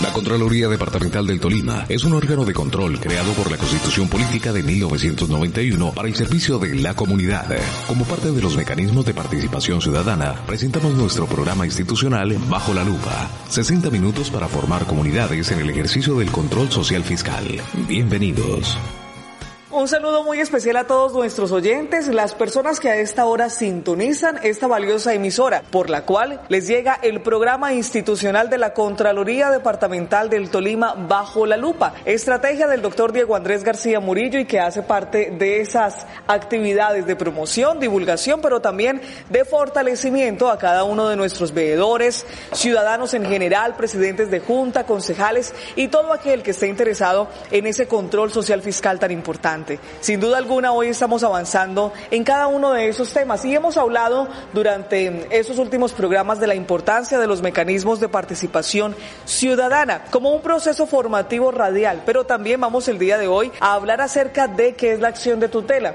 La Contraloría Departamental del Tolima es un órgano de control creado por la Constitución Política de 1991 para el servicio de la comunidad. Como parte de los mecanismos de participación ciudadana, presentamos nuestro programa institucional Bajo la Lupa. 60 minutos para formar comunidades en el ejercicio del control social fiscal. Bienvenidos. Un saludo muy especial a todos nuestros oyentes, las personas que a esta hora sintonizan esta valiosa emisora, por la cual les llega el programa institucional de la Contraloría Departamental del Tolima Bajo la Lupa, estrategia del doctor Diego Andrés García Murillo y que hace parte de esas actividades de promoción, divulgación, pero también de fortalecimiento a cada uno de nuestros veedores, ciudadanos en general, presidentes de junta, concejales y todo aquel que esté interesado en ese control social fiscal tan importante. Sin duda alguna, hoy estamos avanzando en cada uno de esos temas y hemos hablado durante esos últimos programas de la importancia de los mecanismos de participación ciudadana como un proceso formativo radial, pero también vamos el día de hoy a hablar acerca de qué es la acción de tutela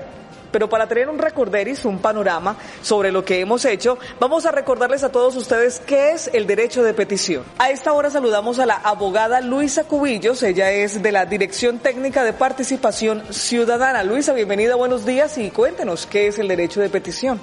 pero para tener un recorderis, un panorama sobre lo que hemos hecho, vamos a recordarles a todos ustedes qué es el derecho de petición. A esta hora saludamos a la abogada Luisa Cubillos, ella es de la Dirección Técnica de Participación Ciudadana. Luisa, bienvenida, buenos días y cuéntenos qué es el derecho de petición.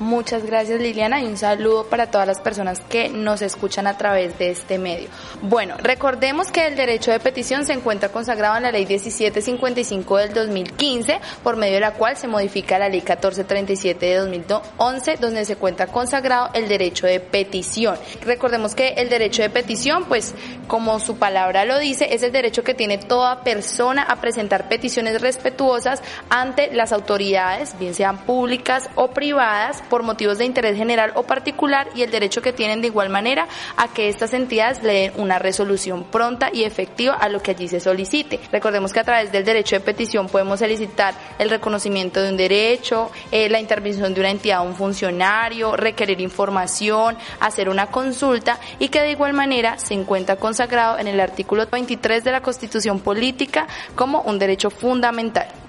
Muchas gracias Liliana y un saludo para todas las personas que nos escuchan a través de este medio. Bueno, recordemos que el derecho de petición se encuentra consagrado en la ley 1755 del 2015, por medio de la cual se modifica la ley 1437 de 2011, donde se encuentra consagrado el derecho de petición. Recordemos que el derecho de petición, pues como su palabra lo dice, es el derecho que tiene toda persona a presentar peticiones respetuosas ante las autoridades, bien sean públicas o privadas, por motivos de interés general o particular y el derecho que tienen de igual manera a que estas entidades le den una resolución pronta y efectiva a lo que allí se solicite. Recordemos que a través del derecho de petición podemos solicitar el reconocimiento de un derecho, eh, la intervención de una entidad o un funcionario, requerir información, hacer una consulta y que de igual manera se encuentra consagrado en el artículo 23 de la Constitución Política como un derecho fundamental.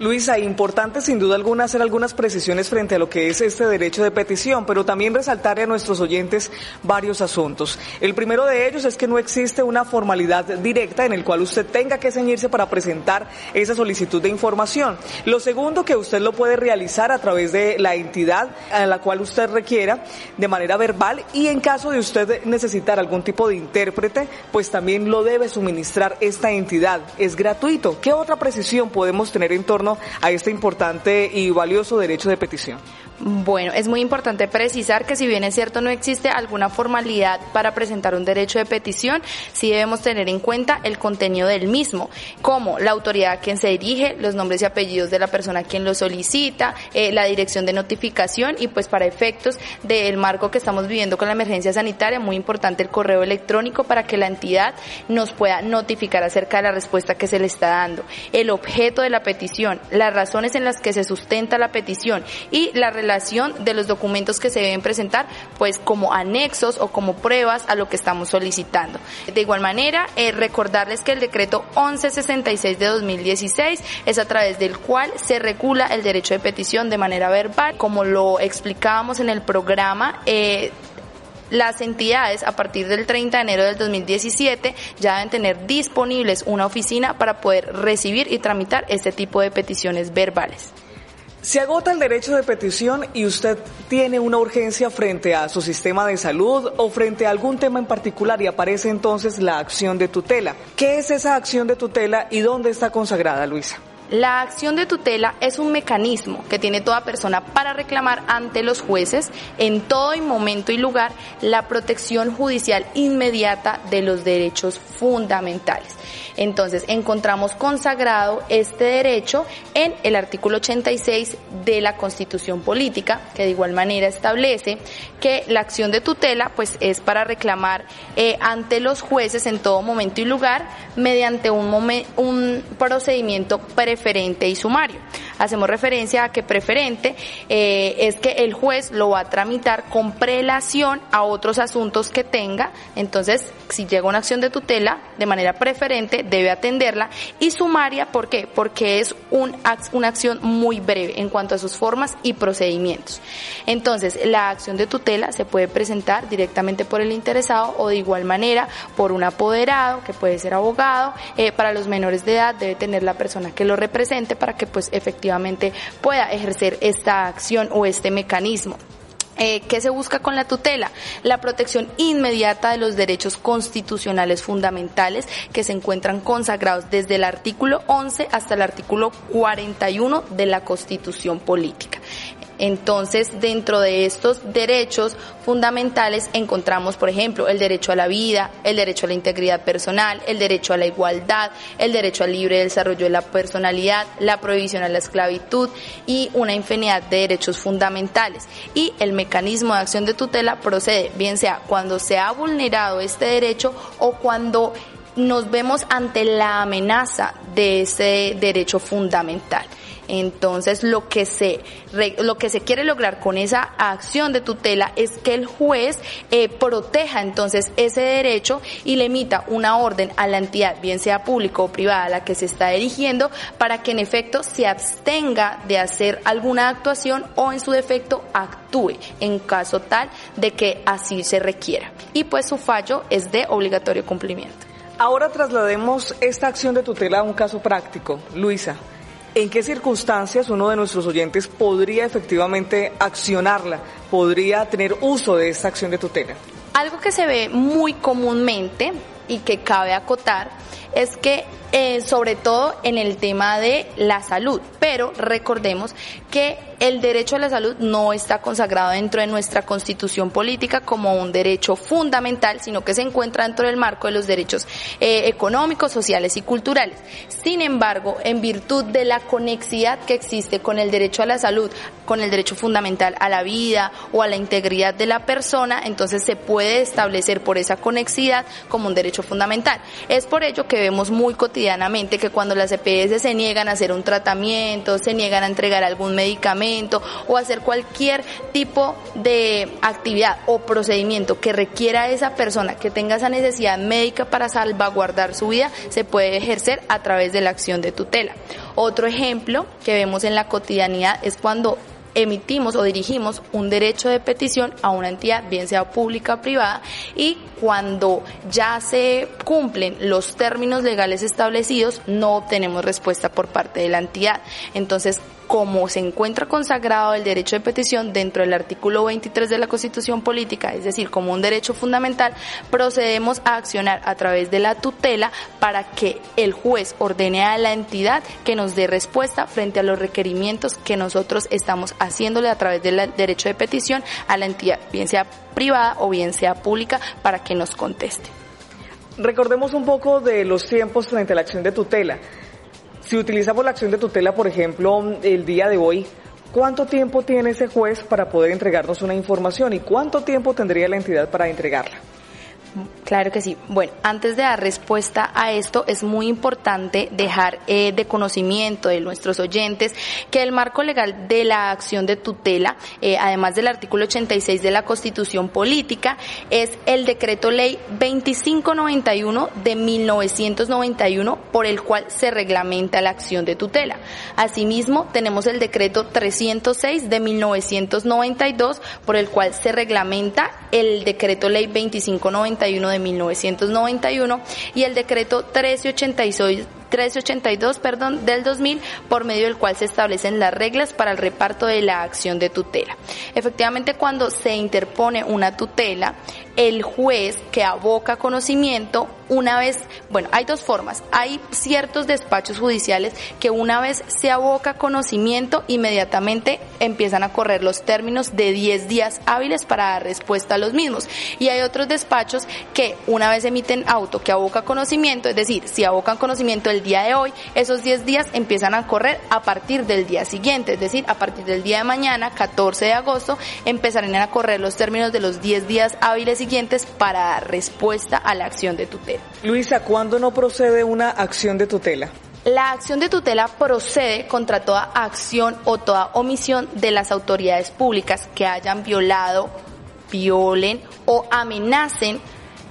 Luisa, importante sin duda alguna hacer algunas precisiones frente a lo que es este derecho de petición, pero también resaltar a nuestros oyentes varios asuntos. El primero de ellos es que no existe una formalidad directa en el cual usted tenga que ceñirse para presentar esa solicitud de información. Lo segundo, que usted lo puede realizar a través de la entidad a la cual usted requiera de manera verbal y en caso de usted necesitar algún tipo de intérprete, pues también lo debe suministrar esta entidad. Es gratuito. ¿Qué otra precisión podemos tener en torno a este importante y valioso derecho de petición? Bueno, es muy importante precisar que si bien es cierto no existe alguna formalidad para presentar un derecho de petición, sí debemos tener en cuenta el contenido del mismo, como la autoridad a quien se dirige, los nombres y apellidos de la persona a quien lo solicita, eh, la dirección de notificación y pues para efectos del marco que estamos viviendo con la emergencia sanitaria, muy importante el correo electrónico para que la entidad nos pueda notificar acerca de la respuesta que se le está dando, el objeto de la petición, las razones en las que se sustenta la petición y la relación de los documentos que se deben presentar, pues como anexos o como pruebas a lo que estamos solicitando. De igual manera, eh, recordarles que el decreto 1166 de 2016 es a través del cual se regula el derecho de petición de manera verbal, como lo explicábamos en el programa. Eh, las entidades a partir del 30 de enero del 2017 ya deben tener disponibles una oficina para poder recibir y tramitar este tipo de peticiones verbales. Se agota el derecho de petición y usted tiene una urgencia frente a su sistema de salud o frente a algún tema en particular y aparece entonces la acción de tutela. ¿Qué es esa acción de tutela y dónde está consagrada, Luisa? La acción de tutela es un mecanismo que tiene toda persona para reclamar ante los jueces en todo momento y lugar la protección judicial inmediata de los derechos fundamentales. Entonces, encontramos consagrado este derecho en el artículo 86 de la Constitución Política, que de igual manera establece que la acción de tutela pues es para reclamar eh, ante los jueces en todo momento y lugar mediante un, un procedimiento preferente y sumario. Hacemos referencia a que preferente eh, es que el juez lo va a tramitar con prelación a otros asuntos que tenga. Entonces, si llega una acción de tutela de manera preferente, debe atenderla. Y sumaria, ¿por qué? Porque es un, una acción muy breve en cuanto a sus formas y procedimientos. Entonces, la acción de tutela se puede presentar directamente por el interesado o de igual manera por un apoderado, que puede ser abogado. Eh, para los menores de edad debe tener la persona que lo represente para que pues efectivamente pueda ejercer esta acción o este mecanismo. Eh, ¿Qué se busca con la tutela? La protección inmediata de los derechos constitucionales fundamentales que se encuentran consagrados desde el artículo 11 hasta el artículo 41 de la Constitución Política. Entonces, dentro de estos derechos fundamentales encontramos, por ejemplo, el derecho a la vida, el derecho a la integridad personal, el derecho a la igualdad, el derecho al libre desarrollo de la personalidad, la prohibición a la esclavitud y una infinidad de derechos fundamentales. Y el mecanismo de acción de tutela procede, bien sea cuando se ha vulnerado este derecho o cuando nos vemos ante la amenaza de ese derecho fundamental. Entonces, lo que se lo que se quiere lograr con esa acción de tutela es que el juez eh, proteja entonces ese derecho y le emita una orden a la entidad, bien sea pública o privada, a la que se está dirigiendo, para que en efecto se abstenga de hacer alguna actuación o en su defecto actúe en caso tal de que así se requiera. Y pues su fallo es de obligatorio cumplimiento. Ahora traslademos esta acción de tutela a un caso práctico. Luisa, ¿En qué circunstancias uno de nuestros oyentes podría efectivamente accionarla, podría tener uso de esta acción de tutela? Algo que se ve muy comúnmente y que cabe acotar es que eh, sobre todo en el tema de la salud, pero recordemos que el derecho a la salud no está consagrado dentro de nuestra constitución política como un derecho fundamental, sino que se encuentra dentro del marco de los derechos eh, económicos, sociales y culturales. Sin embargo, en virtud de la conexidad que existe con el derecho a la salud, con el derecho fundamental a la vida o a la integridad de la persona, entonces se puede establecer por esa conexidad como un derecho fundamental. Es por ello que vemos muy cotidianamente que cuando las EPS se niegan a hacer un tratamiento, se niegan a entregar algún medicamento, o hacer cualquier tipo de actividad o procedimiento que requiera a esa persona que tenga esa necesidad médica para salvaguardar su vida, se puede ejercer a través de la acción de tutela. Otro ejemplo que vemos en la cotidianidad es cuando emitimos o dirigimos un derecho de petición a una entidad, bien sea pública o privada, y cuando ya se cumplen los términos legales establecidos, no obtenemos respuesta por parte de la entidad. Entonces, como se encuentra consagrado el derecho de petición dentro del artículo 23 de la Constitución Política, es decir, como un derecho fundamental, procedemos a accionar a través de la tutela para que el juez ordene a la entidad que nos dé respuesta frente a los requerimientos que nosotros estamos haciéndole a través del derecho de petición a la entidad, bien sea privada o bien sea pública, para que nos conteste. Recordemos un poco de los tiempos frente a la acción de tutela. Si utilizamos la acción de tutela, por ejemplo, el día de hoy, ¿cuánto tiempo tiene ese juez para poder entregarnos una información y cuánto tiempo tendría la entidad para entregarla? Claro que sí. Bueno, antes de dar respuesta a esto, es muy importante dejar eh, de conocimiento de nuestros oyentes que el marco legal de la acción de tutela, eh, además del artículo 86 de la Constitución Política, es el decreto ley 2591 de 1991 por el cual se reglamenta la acción de tutela. Asimismo, tenemos el decreto 306 de 1992 por el cual se reglamenta el decreto ley 2591 de 1991 y el decreto 1386 1382 perdón, del 2000, por medio del cual se establecen las reglas para el reparto de la acción de tutela. Efectivamente, cuando se interpone una tutela, el juez que aboca conocimiento una vez, bueno, hay dos formas. Hay ciertos despachos judiciales que una vez se aboca conocimiento, inmediatamente empiezan a correr los términos de 10 días hábiles para dar respuesta a los mismos. Y hay otros despachos que una vez emiten auto que aboca conocimiento, es decir, si abocan conocimiento el día de hoy, esos 10 días empiezan a correr a partir del día siguiente, es decir, a partir del día de mañana, 14 de agosto, empezarán a correr los términos de los 10 días hábiles siguientes para dar respuesta a la acción de tutela. Luisa, ¿cuándo no procede una acción de tutela? La acción de tutela procede contra toda acción o toda omisión de las autoridades públicas que hayan violado, violen o amenacen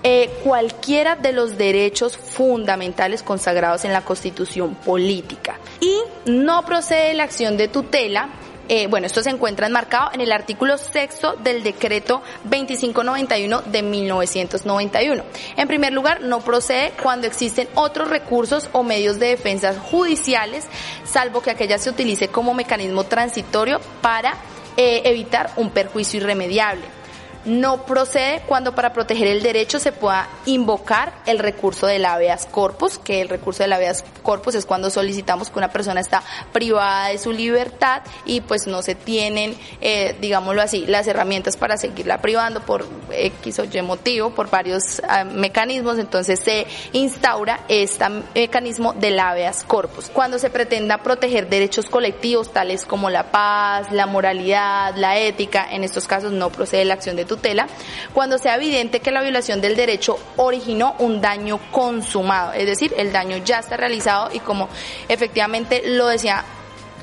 eh, cualquiera de los derechos fundamentales consagrados en la Constitución política. Y no procede la acción de tutela eh, bueno, esto se encuentra enmarcado en el artículo sexto del decreto 2591 de 1991. En primer lugar, no procede cuando existen otros recursos o medios de defensa judiciales, salvo que aquella se utilice como mecanismo transitorio para eh, evitar un perjuicio irremediable no procede cuando para proteger el derecho se pueda invocar el recurso del habeas corpus, que el recurso del habeas corpus es cuando solicitamos que una persona está privada de su libertad y pues no se tienen, eh, digámoslo así, las herramientas para seguirla privando por X o Y motivo, por varios ah, mecanismos, entonces se instaura este mecanismo del habeas corpus. Cuando se pretenda proteger derechos colectivos tales como la paz, la moralidad, la ética, en estos casos no procede la acción de tutela cuando sea evidente que la violación del derecho originó un daño consumado, es decir, el daño ya está realizado y como efectivamente lo decía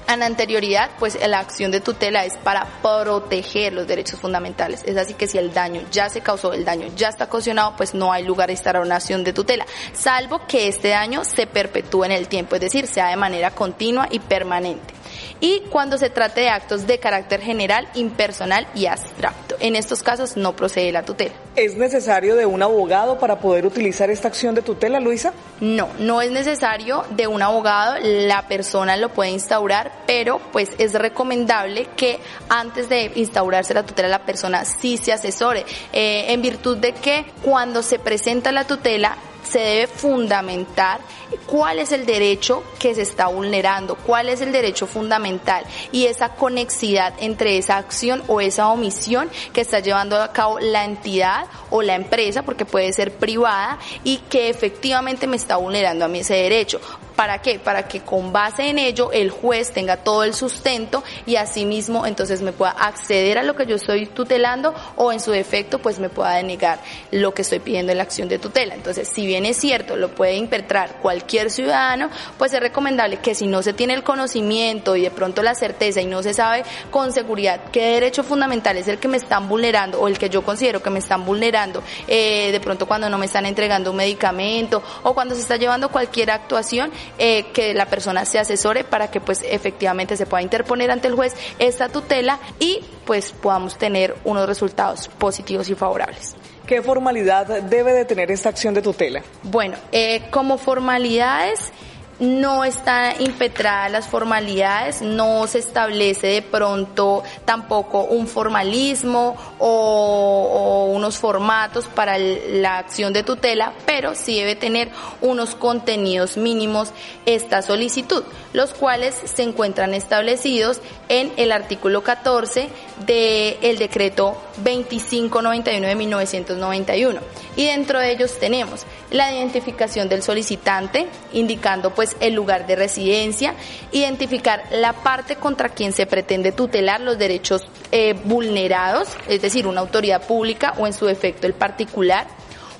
en anterioridad, pues la acción de tutela es para proteger los derechos fundamentales. Es así que si el daño ya se causó, el daño ya está ocasionado, pues no hay lugar de estar a una acción de tutela, salvo que este daño se perpetúe en el tiempo, es decir, sea de manera continua y permanente y cuando se trate de actos de carácter general, impersonal y abstracto. En estos casos no procede la tutela. ¿Es necesario de un abogado para poder utilizar esta acción de tutela, Luisa? No, no es necesario de un abogado, la persona lo puede instaurar, pero pues es recomendable que antes de instaurarse la tutela la persona sí se asesore, eh, en virtud de que cuando se presenta la tutela se debe fundamentar cuál es el derecho que se está vulnerando, cuál es el derecho fundamental y esa conexidad entre esa acción o esa omisión que está llevando a cabo la entidad o la empresa, porque puede ser privada, y que efectivamente me está vulnerando a mí ese derecho. ¿Para qué? Para que con base en ello el juez tenga todo el sustento y asimismo entonces me pueda acceder a lo que yo estoy tutelando o en su defecto pues me pueda denegar lo que estoy pidiendo en la acción de tutela. Entonces, si es cierto, lo puede impetrar cualquier ciudadano, pues es recomendable que si no se tiene el conocimiento y de pronto la certeza y no se sabe con seguridad qué derecho fundamental es el que me están vulnerando o el que yo considero que me están vulnerando, eh, de pronto cuando no me están entregando un medicamento o cuando se está llevando cualquier actuación, eh, que la persona se asesore para que pues efectivamente se pueda interponer ante el juez esta tutela y pues podamos tener unos resultados positivos y favorables. ¿Qué formalidad debe de tener esta acción de tutela? Bueno, eh, como formalidades no están impetradas las formalidades, no se establece de pronto tampoco un formalismo o, unos formatos para la acción de tutela, pero sí debe tener unos contenidos mínimos esta solicitud, los cuales se encuentran establecidos en el artículo 14 del decreto 2591 de 1991. Y dentro de ellos tenemos la identificación del solicitante, indicando pues el lugar de residencia, identificar la parte contra quien se pretende tutelar los derechos eh, vulnerados, es decir, una autoridad pública o en su defecto el particular,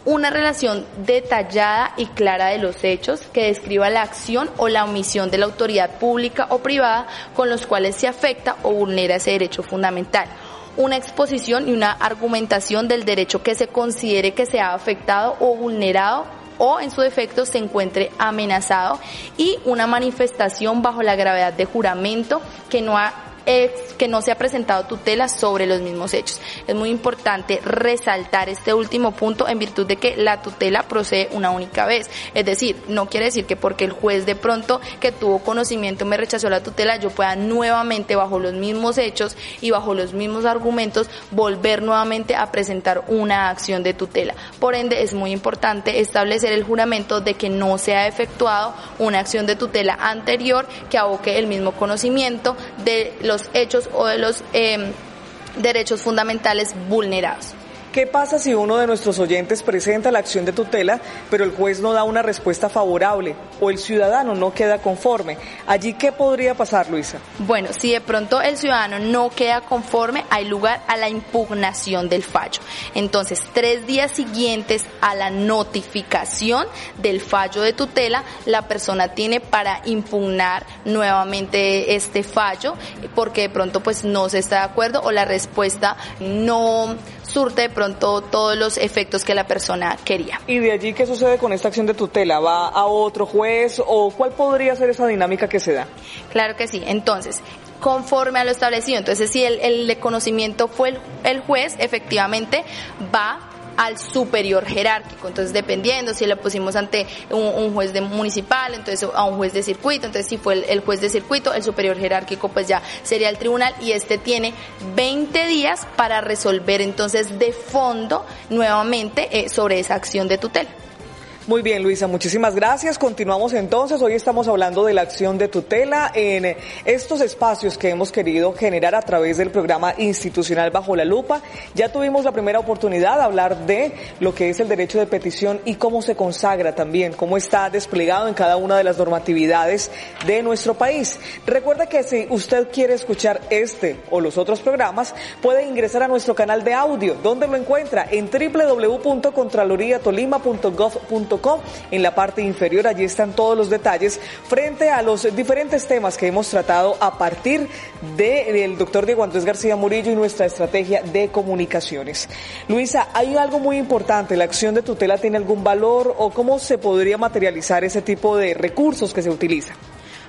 una relación detallada y clara de los hechos que describa la acción o la omisión de la autoridad pública o privada con los cuales se afecta o vulnera ese derecho fundamental. Una exposición y una argumentación del derecho que se considere que se ha afectado o vulnerado o en su defecto se encuentre amenazado y una manifestación bajo la gravedad de juramento que no ha que no se ha presentado tutela sobre los mismos hechos. Es muy importante resaltar este último punto en virtud de que la tutela procede una única vez. Es decir, no quiere decir que porque el juez de pronto que tuvo conocimiento me rechazó la tutela, yo pueda nuevamente bajo los mismos hechos y bajo los mismos argumentos volver nuevamente a presentar una acción de tutela. Por ende, es muy importante establecer el juramento de que no se ha efectuado una acción de tutela anterior que aboque el mismo conocimiento de los hechos o de los eh, derechos fundamentales vulnerados. ¿Qué pasa si uno de nuestros oyentes presenta la acción de tutela, pero el juez no da una respuesta favorable o el ciudadano no queda conforme? Allí, ¿qué podría pasar, Luisa? Bueno, si de pronto el ciudadano no queda conforme, hay lugar a la impugnación del fallo. Entonces, tres días siguientes a la notificación del fallo de tutela, la persona tiene para impugnar nuevamente este fallo porque de pronto pues no se está de acuerdo o la respuesta no surte de pronto todos los efectos que la persona quería. ¿Y de allí qué sucede con esta acción de tutela? ¿Va a otro juez o cuál podría ser esa dinámica que se da? Claro que sí. Entonces, conforme a lo establecido. Entonces, si el, el conocimiento fue el, el juez, efectivamente va al superior jerárquico. Entonces, dependiendo si lo pusimos ante un, juez de municipal, entonces a un juez de circuito, entonces si fue el, juez de circuito, el superior jerárquico pues ya sería el tribunal y este tiene 20 días para resolver entonces de fondo nuevamente eh, sobre esa acción de tutela. Muy bien, Luisa, muchísimas gracias. Continuamos entonces. Hoy estamos hablando de la acción de tutela en estos espacios que hemos querido generar a través del programa institucional Bajo la Lupa. Ya tuvimos la primera oportunidad de hablar de lo que es el derecho de petición y cómo se consagra también, cómo está desplegado en cada una de las normatividades de nuestro país. Recuerda que si usted quiere escuchar este o los otros programas, puede ingresar a nuestro canal de audio, donde lo encuentra en www.contraloriatolima.gov.co en la parte inferior, allí están todos los detalles frente a los diferentes temas que hemos tratado a partir del doctor Diego Andrés García Murillo y nuestra estrategia de comunicaciones. Luisa, hay algo muy importante, ¿la acción de tutela tiene algún valor o cómo se podría materializar ese tipo de recursos que se utilizan?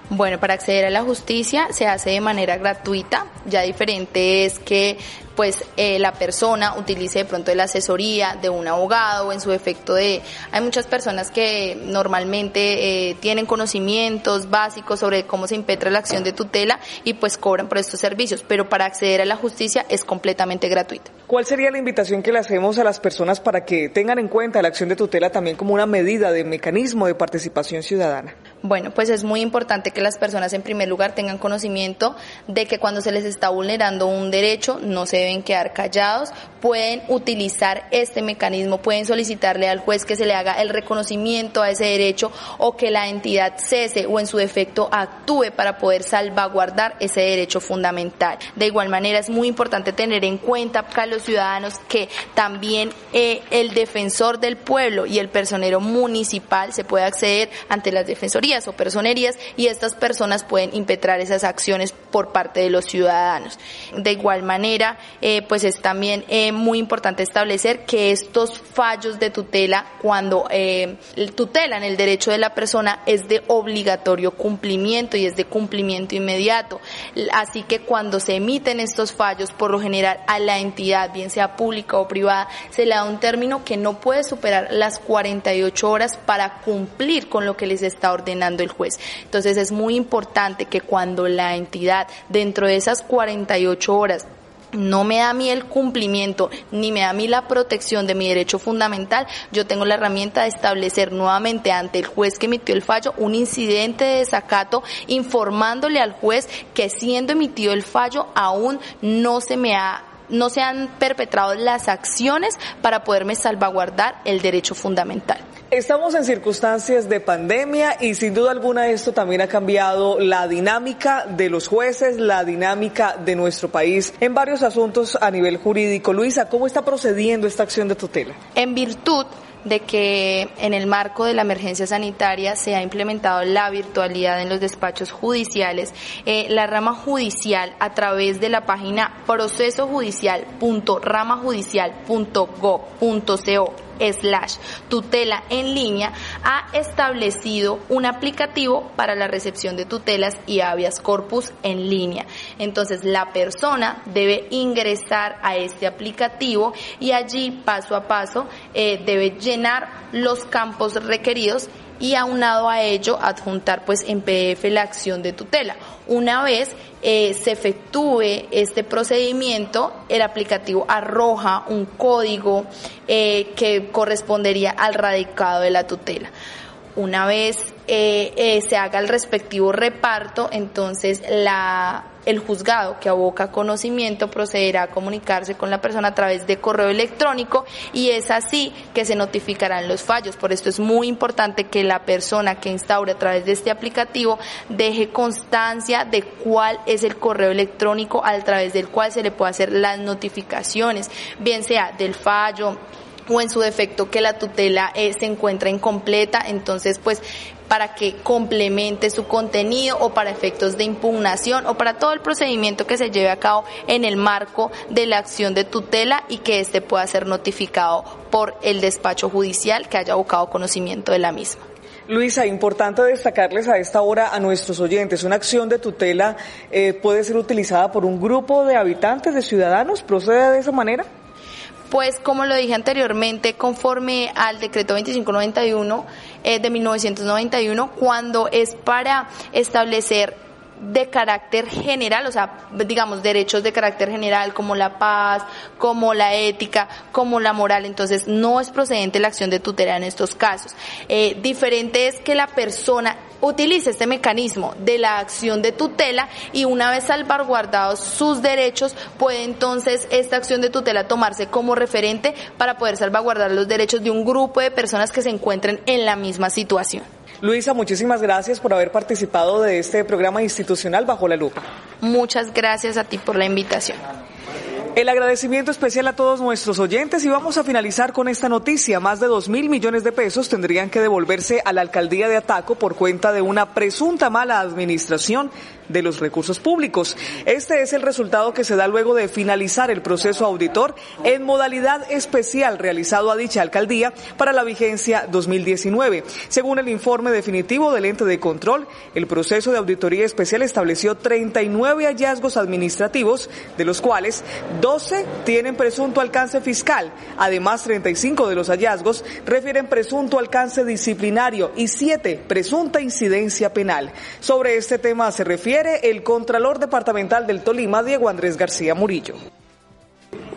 Bueno, para acceder a la justicia se hace de manera gratuita. Ya diferente es que pues eh, la persona utilice de pronto la asesoría de un abogado o en su efecto de... Hay muchas personas que normalmente eh, tienen conocimientos básicos sobre cómo se impetra la acción de tutela y pues cobran por estos servicios, pero para acceder a la justicia es completamente gratuito. ¿Cuál sería la invitación que le hacemos a las personas para que tengan en cuenta la acción de tutela también como una medida de mecanismo de participación ciudadana? Bueno, pues es muy importante que las personas en primer lugar tengan conocimiento de que cuando se les está vulnerando un derecho no se deben quedar callados, pueden utilizar este mecanismo, pueden solicitarle al juez que se le haga el reconocimiento a ese derecho o que la entidad cese o en su defecto actúe para poder salvaguardar ese derecho fundamental. De igual manera es muy importante tener en cuenta para los ciudadanos que también eh, el defensor del pueblo y el personero municipal se puede acceder ante las defensorías o personerías y estas personas pueden impetrar esas acciones por parte de los ciudadanos. De igual manera, eh, pues es también eh, muy importante establecer que estos fallos de tutela, cuando eh, tutelan el derecho de la persona, es de obligatorio cumplimiento y es de cumplimiento inmediato. Así que cuando se emiten estos fallos, por lo general a la entidad, bien sea pública o privada, se le da un término que no puede superar las 48 horas para cumplir con lo que les está ordenando el juez. Entonces es muy importante que cuando la entidad dentro de esas 48 horas no me da a mí el cumplimiento ni me da a mí la protección de mi derecho fundamental, yo tengo la herramienta de establecer nuevamente ante el juez que emitió el fallo un incidente de desacato informándole al juez que siendo emitido el fallo aún no se me ha no se han perpetrado las acciones para poderme salvaguardar el derecho fundamental. Estamos en circunstancias de pandemia y sin duda alguna esto también ha cambiado la dinámica de los jueces, la dinámica de nuestro país en varios asuntos a nivel jurídico. Luisa, ¿cómo está procediendo esta acción de tutela? En virtud de que en el marco de la emergencia sanitaria se ha implementado la virtualidad en los despachos judiciales, eh, la rama judicial a través de la página procesojudicial.ramajudicial.gov.co slash tutela en línea ha establecido un aplicativo para la recepción de tutelas y habeas corpus en línea. Entonces la persona debe ingresar a este aplicativo y allí paso a paso eh, debe llenar los campos requeridos y aunado a ello adjuntar pues en PDF la acción de tutela. Una vez eh, se efectúe este procedimiento, el aplicativo arroja un código eh, que correspondería al radicado de la tutela. Una vez eh, se haga el respectivo reparto, entonces la el juzgado que aboca conocimiento procederá a comunicarse con la persona a través de correo electrónico y es así que se notificarán los fallos. Por esto es muy importante que la persona que instaure a través de este aplicativo deje constancia de cuál es el correo electrónico a través del cual se le puede hacer las notificaciones, bien sea del fallo, o en su defecto que la tutela eh, se encuentra incompleta, entonces pues para que complemente su contenido o para efectos de impugnación o para todo el procedimiento que se lleve a cabo en el marco de la acción de tutela y que éste pueda ser notificado por el despacho judicial que haya abocado conocimiento de la misma. Luisa, importante destacarles a esta hora a nuestros oyentes, una acción de tutela eh, puede ser utilizada por un grupo de habitantes, de ciudadanos, ¿procede de esa manera? Pues como lo dije anteriormente, conforme al decreto 2591 eh, de 1991, cuando es para establecer de carácter general, o sea, digamos, derechos de carácter general como la paz, como la ética, como la moral. Entonces, no es procedente la acción de tutela en estos casos. Eh, diferente es que la persona utilice este mecanismo de la acción de tutela y una vez salvaguardados sus derechos, puede entonces esta acción de tutela tomarse como referente para poder salvaguardar los derechos de un grupo de personas que se encuentren en la misma situación. Luisa, muchísimas gracias por haber participado de este programa institucional Bajo la Lupa. Muchas gracias a ti por la invitación. El agradecimiento especial a todos nuestros oyentes y vamos a finalizar con esta noticia. Más de dos mil millones de pesos tendrían que devolverse a la alcaldía de Ataco por cuenta de una presunta mala administración de los recursos públicos. Este es el resultado que se da luego de finalizar el proceso auditor en modalidad especial realizado a dicha alcaldía para la vigencia 2019. Según el informe definitivo del ente de control, el proceso de auditoría especial estableció 39 hallazgos administrativos, de los cuales 12 tienen presunto alcance fiscal. Además, 35 de los hallazgos refieren presunto alcance disciplinario y 7 presunta incidencia penal. Sobre este tema se refiere el Contralor Departamental del Tolima, Diego Andrés García Murillo.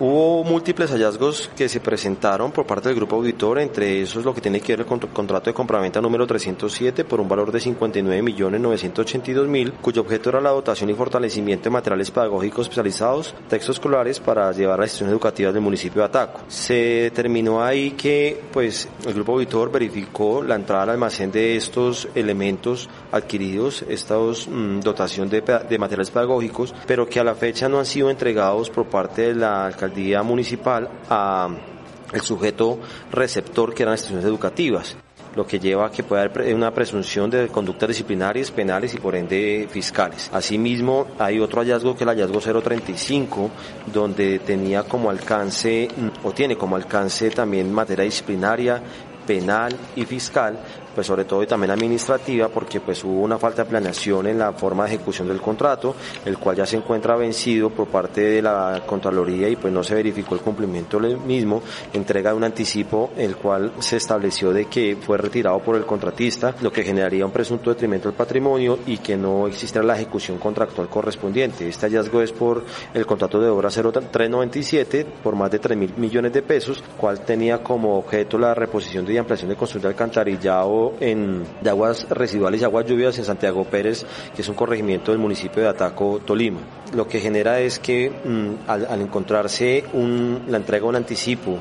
Hubo múltiples hallazgos que se presentaron por parte del grupo auditor, entre esos lo que tiene que ver el contrato de compraventa número 307 por un valor de 59.982.000, cuyo objeto era la dotación y fortalecimiento de materiales pedagógicos especializados, textos escolares para llevar a las instituciones educativas del municipio de Ataco. Se determinó ahí que pues el grupo auditor verificó la entrada al almacén de estos elementos adquiridos, esta mm, dotación de, de materiales pedagógicos, pero que a la fecha no han sido entregados por parte de la alcaldía municipal a el sujeto receptor que eran instituciones educativas lo que lleva a que pueda haber una presunción de conductas disciplinarias, penales y por ende fiscales. Asimismo, hay otro hallazgo que es el hallazgo 035, donde tenía como alcance, mm, o tiene como alcance también materia disciplinaria, penal y fiscal, pues sobre todo y también administrativa, porque pues hubo una falta de planeación en la forma de ejecución del contrato, el cual ya se encuentra vencido por parte de la Contraloría y pues no se verificó el cumplimiento del mismo, entrega de un anticipo, el cual se estableció de que fue retirado por el contratista, lo que generaría un presunto detrimento del patrimonio y que no existiera la ejecución contractual correspondiente. Este hallazgo es por el contrato de obra 0397 por más de 3 mil millones de pesos, cual tenía como objeto la reposición y ampliación de construcción de alcantarillado en, de aguas residuales y aguas lluvias en Santiago Pérez, que es un corregimiento del municipio de Ataco, Tolima. Lo que genera es que mm, al, encontrarse un, la entrega de un anticipo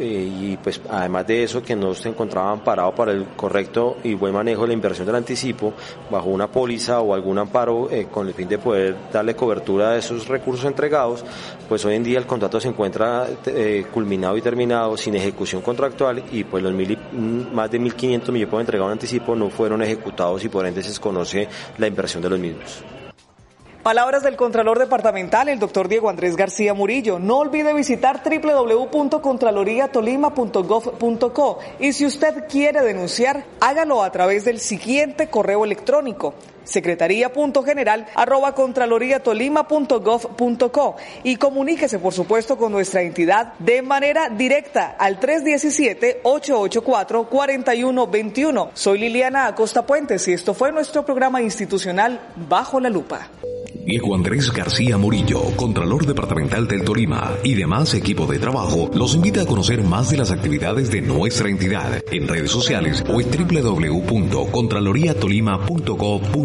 y pues además de eso que no se encontraban parados para el correcto y buen manejo de la inversión del anticipo bajo una póliza o algún amparo eh, con el fin de poder darle cobertura a esos recursos entregados, pues hoy en día el contrato se encuentra eh, culminado y terminado sin ejecución contractual y pues los mil mm, más de 1.500 millones entregados en anticipo no fueron ejecutados y por ende se desconoce la inversión de los mismos. Palabras del Contralor Departamental, el doctor Diego Andrés García Murillo. No olvide visitar www.contraloríatolima.gov.co y si usted quiere denunciar, hágalo a través del siguiente correo electrónico secretaría.general arroba contraloriatolima.gov.co y comuníquese por supuesto con nuestra entidad de manera directa al 317-884-4121. Soy Liliana Acosta Puentes y esto fue nuestro programa institucional Bajo la Lupa. Diego Andrés García Murillo, Contralor Departamental del Tolima y demás equipo de trabajo, los invita a conocer más de las actividades de nuestra entidad en redes sociales o en